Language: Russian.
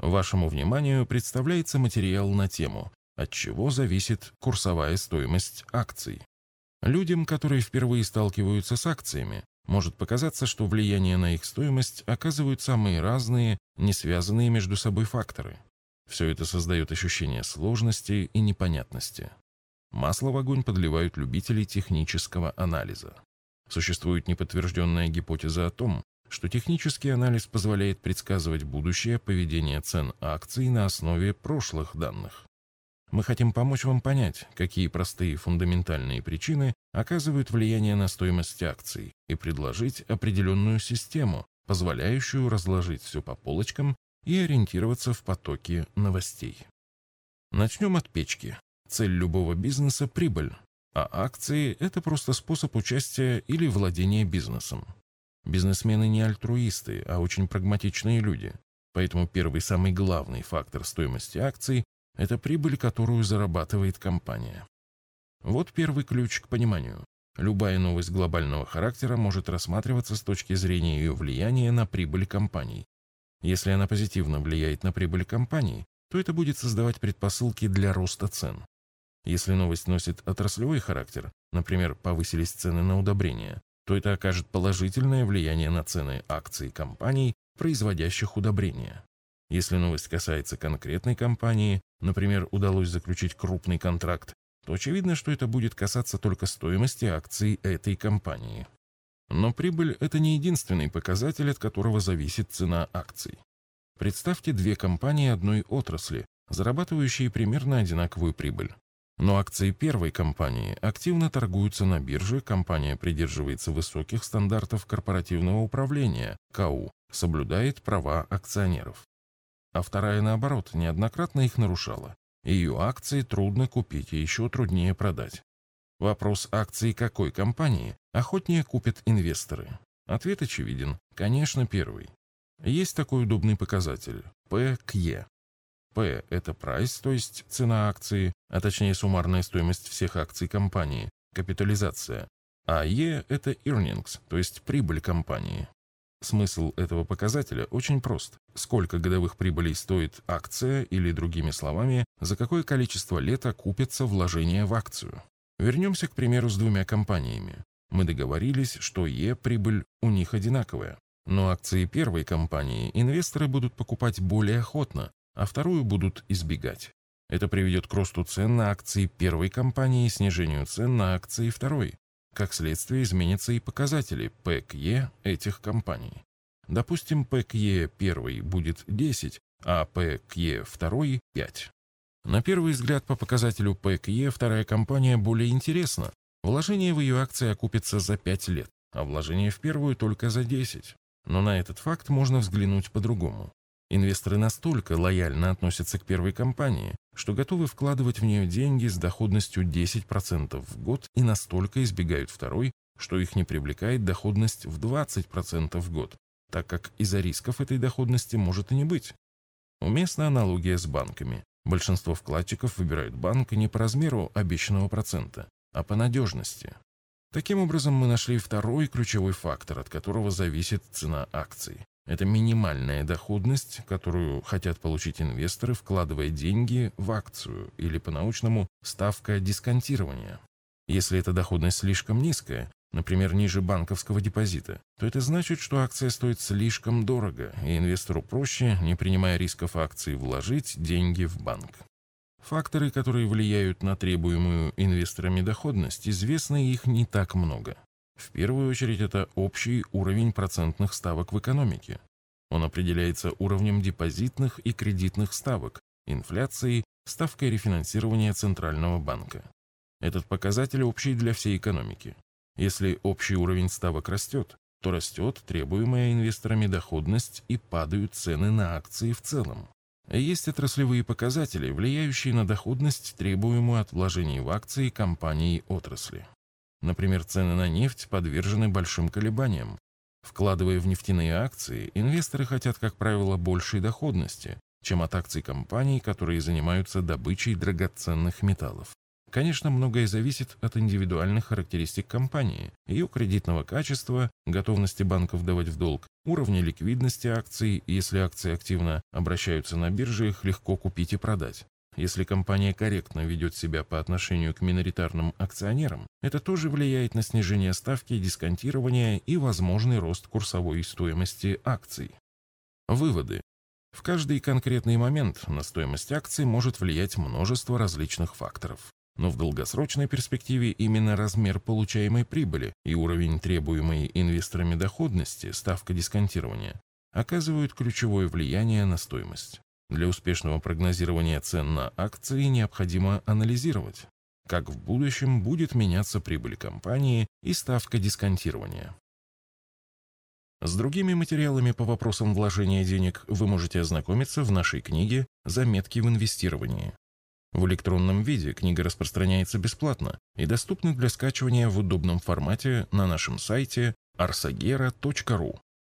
Вашему вниманию представляется материал на тему «От чего зависит курсовая стоимость акций?». Людям, которые впервые сталкиваются с акциями, может показаться, что влияние на их стоимость оказывают самые разные, не связанные между собой факторы. Все это создает ощущение сложности и непонятности. Масло в огонь подливают любители технического анализа. Существует неподтвержденная гипотеза о том, что технический анализ позволяет предсказывать будущее поведение цен акций на основе прошлых данных. Мы хотим помочь вам понять, какие простые фундаментальные причины оказывают влияние на стоимость акций и предложить определенную систему, позволяющую разложить все по полочкам и ориентироваться в потоке новостей. Начнем от печки. Цель любого бизнеса – прибыль, а акции – это просто способ участия или владения бизнесом. Бизнесмены не альтруисты, а очень прагматичные люди. Поэтому первый самый главный фактор стоимости акций – это прибыль, которую зарабатывает компания. Вот первый ключ к пониманию. Любая новость глобального характера может рассматриваться с точки зрения ее влияния на прибыль компаний. Если она позитивно влияет на прибыль компаний, то это будет создавать предпосылки для роста цен. Если новость носит отраслевой характер, например, повысились цены на удобрения, то это окажет положительное влияние на цены акций компаний, производящих удобрения. Если новость касается конкретной компании, например, удалось заключить крупный контракт, то очевидно, что это будет касаться только стоимости акций этой компании. Но прибыль – это не единственный показатель, от которого зависит цена акций. Представьте две компании одной отрасли, зарабатывающие примерно одинаковую прибыль. Но акции первой компании активно торгуются на бирже, компания придерживается высоких стандартов корпоративного управления, КАУ, соблюдает права акционеров. А вторая, наоборот, неоднократно их нарушала. Ее акции трудно купить и еще труднее продать. Вопрос акций какой компании охотнее купят инвесторы? Ответ очевиден. Конечно, первый. Есть такой удобный показатель – P к E. P – это прайс, то есть цена акции, а точнее суммарная стоимость всех акций компании, капитализация. А E – это earnings, то есть прибыль компании. Смысл этого показателя очень прост. Сколько годовых прибылей стоит акция, или другими словами, за какое количество лет окупится вложение в акцию. Вернемся, к примеру, с двумя компаниями. Мы договорились, что E прибыль у них одинаковая. Но акции первой компании инвесторы будут покупать более охотно, а вторую будут избегать. Это приведет к росту цен на акции первой компании и снижению цен на акции второй. Как следствие, изменятся и показатели E этих компаний. Допустим, E первой будет 10, а E второй 5. На первый взгляд по показателю E вторая компания более интересна. Вложение в ее акции окупится за 5 лет, а вложение в первую только за 10. Но на этот факт можно взглянуть по-другому. Инвесторы настолько лояльно относятся к первой компании, что готовы вкладывать в нее деньги с доходностью 10% в год и настолько избегают второй, что их не привлекает доходность в 20% в год, так как из-за рисков этой доходности может и не быть. Уместна аналогия с банками. Большинство вкладчиков выбирают банк не по размеру обещанного процента, а по надежности. Таким образом, мы нашли второй ключевой фактор, от которого зависит цена акций. Это минимальная доходность, которую хотят получить инвесторы, вкладывая деньги в акцию или по-научному ставка дисконтирования. Если эта доходность слишком низкая, например, ниже банковского депозита, то это значит, что акция стоит слишком дорого, и инвестору проще, не принимая рисков акций, вложить деньги в банк. Факторы, которые влияют на требуемую инвесторами доходность, известны их не так много. В первую очередь это общий уровень процентных ставок в экономике. Он определяется уровнем депозитных и кредитных ставок, инфляцией, ставкой рефинансирования Центрального банка. Этот показатель общий для всей экономики. Если общий уровень ставок растет, то растет требуемая инвесторами доходность и падают цены на акции в целом. Есть отраслевые показатели, влияющие на доходность, требуемую от вложений в акции компаний отрасли. Например, цены на нефть подвержены большим колебаниям. Вкладывая в нефтяные акции, инвесторы хотят, как правило, большей доходности, чем от акций компаний, которые занимаются добычей драгоценных металлов. Конечно, многое зависит от индивидуальных характеристик компании, ее кредитного качества, готовности банков давать в долг, уровня ликвидности акций, если акции активно обращаются на бирже, их легко купить и продать. Если компания корректно ведет себя по отношению к миноритарным акционерам, это тоже влияет на снижение ставки дисконтирования и возможный рост курсовой стоимости акций. Выводы. В каждый конкретный момент на стоимость акций может влиять множество различных факторов. Но в долгосрочной перспективе именно размер получаемой прибыли и уровень требуемой инвесторами доходности, ставка дисконтирования, оказывают ключевое влияние на стоимость. Для успешного прогнозирования цен на акции необходимо анализировать, как в будущем будет меняться прибыль компании и ставка дисконтирования. С другими материалами по вопросам вложения денег вы можете ознакомиться в нашей книге «Заметки в инвестировании». В электронном виде книга распространяется бесплатно и доступна для скачивания в удобном формате на нашем сайте arsagera.ru.